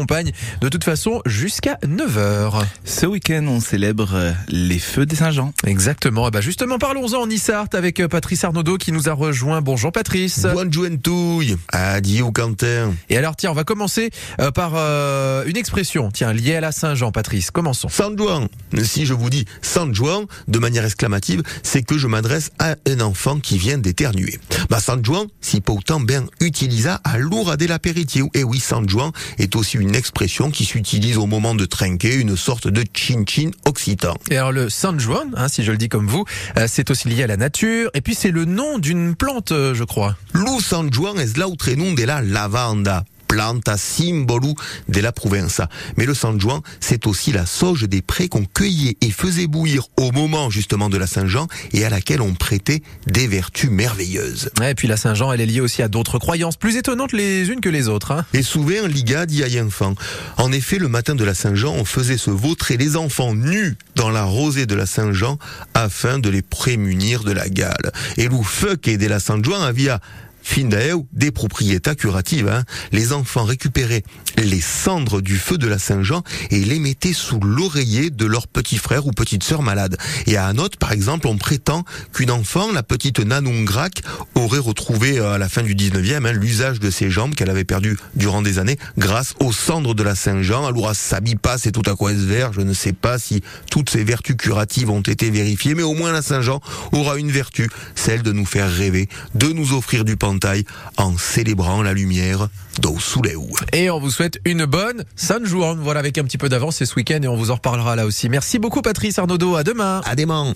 accompagne de toute façon jusqu'à 9h. Ce week-end, on célèbre euh, les feux des Saint-Jean. Exactement. Et bah justement, parlons-en en Issart avec euh, Patrice Arnaudot qui nous a rejoint. Bonjour Patrice. Bonne juentouille. Adieu Quentin. Et alors tiens, on va commencer euh, par euh, une expression, tiens, liée à la Saint-Jean, Patrice. Commençons. San Juan. Si je vous dis San Juan de manière exclamative, c'est que je m'adresse à un enfant qui vient d'éternuer. Bah San Juan, si pas autant bien utilisa à l'oura de l'apéritif. Et oui, San Juan est aussi une expression qui s'utilise au moment de trinquer, une sorte de chin-chin occitan. Et alors le San Juan, hein, si je le dis comme vous, euh, c'est aussi lié à la nature. Et puis c'est le nom d'une plante, euh, je crois. Lu San Juan es l'autre nom de la lavanda planta simbolo de la Provenza. Mais le San Juan, c'est aussi la sauge des prés qu'on cueillait et faisait bouillir au moment justement de la Saint-Jean et à laquelle on prêtait des vertus merveilleuses. Ouais, et puis la Saint-Jean, elle est liée aussi à d'autres croyances plus étonnantes les unes que les autres. Hein. Et souvent, Liga dit à enfant. En effet, le matin de la Saint-Jean, on faisait se vautrer les enfants nus dans la rosée de la Saint-Jean afin de les prémunir de la gale. Et le feu qui de la Saint-Jean avait fin d'aeu, des propriétés curatives. Hein. Les enfants récupéraient les cendres du feu de la Saint-Jean et les mettaient sous l'oreiller de leur petit frère ou petite sœur malade. Et à autre, par exemple, on prétend qu'une enfant, la petite Nanon Grac, aurait retrouvé euh, à la fin du 19e hein, l'usage de ses jambes qu'elle avait perdu durant des années grâce aux cendres de la Saint-Jean. Alors, s'habille pas, c'est tout à quoi ce vert. Je ne sais pas si toutes ces vertus curatives ont été vérifiées, mais au moins la Saint-Jean aura une vertu, celle de nous faire rêver, de nous offrir du pain en célébrant la lumière d'Au Et on vous souhaite une bonne San Juan. Voilà, avec un petit peu d'avance, c'est ce week-end et on vous en reparlera là aussi. Merci beaucoup Patrice Arnaudot. À demain. À demain.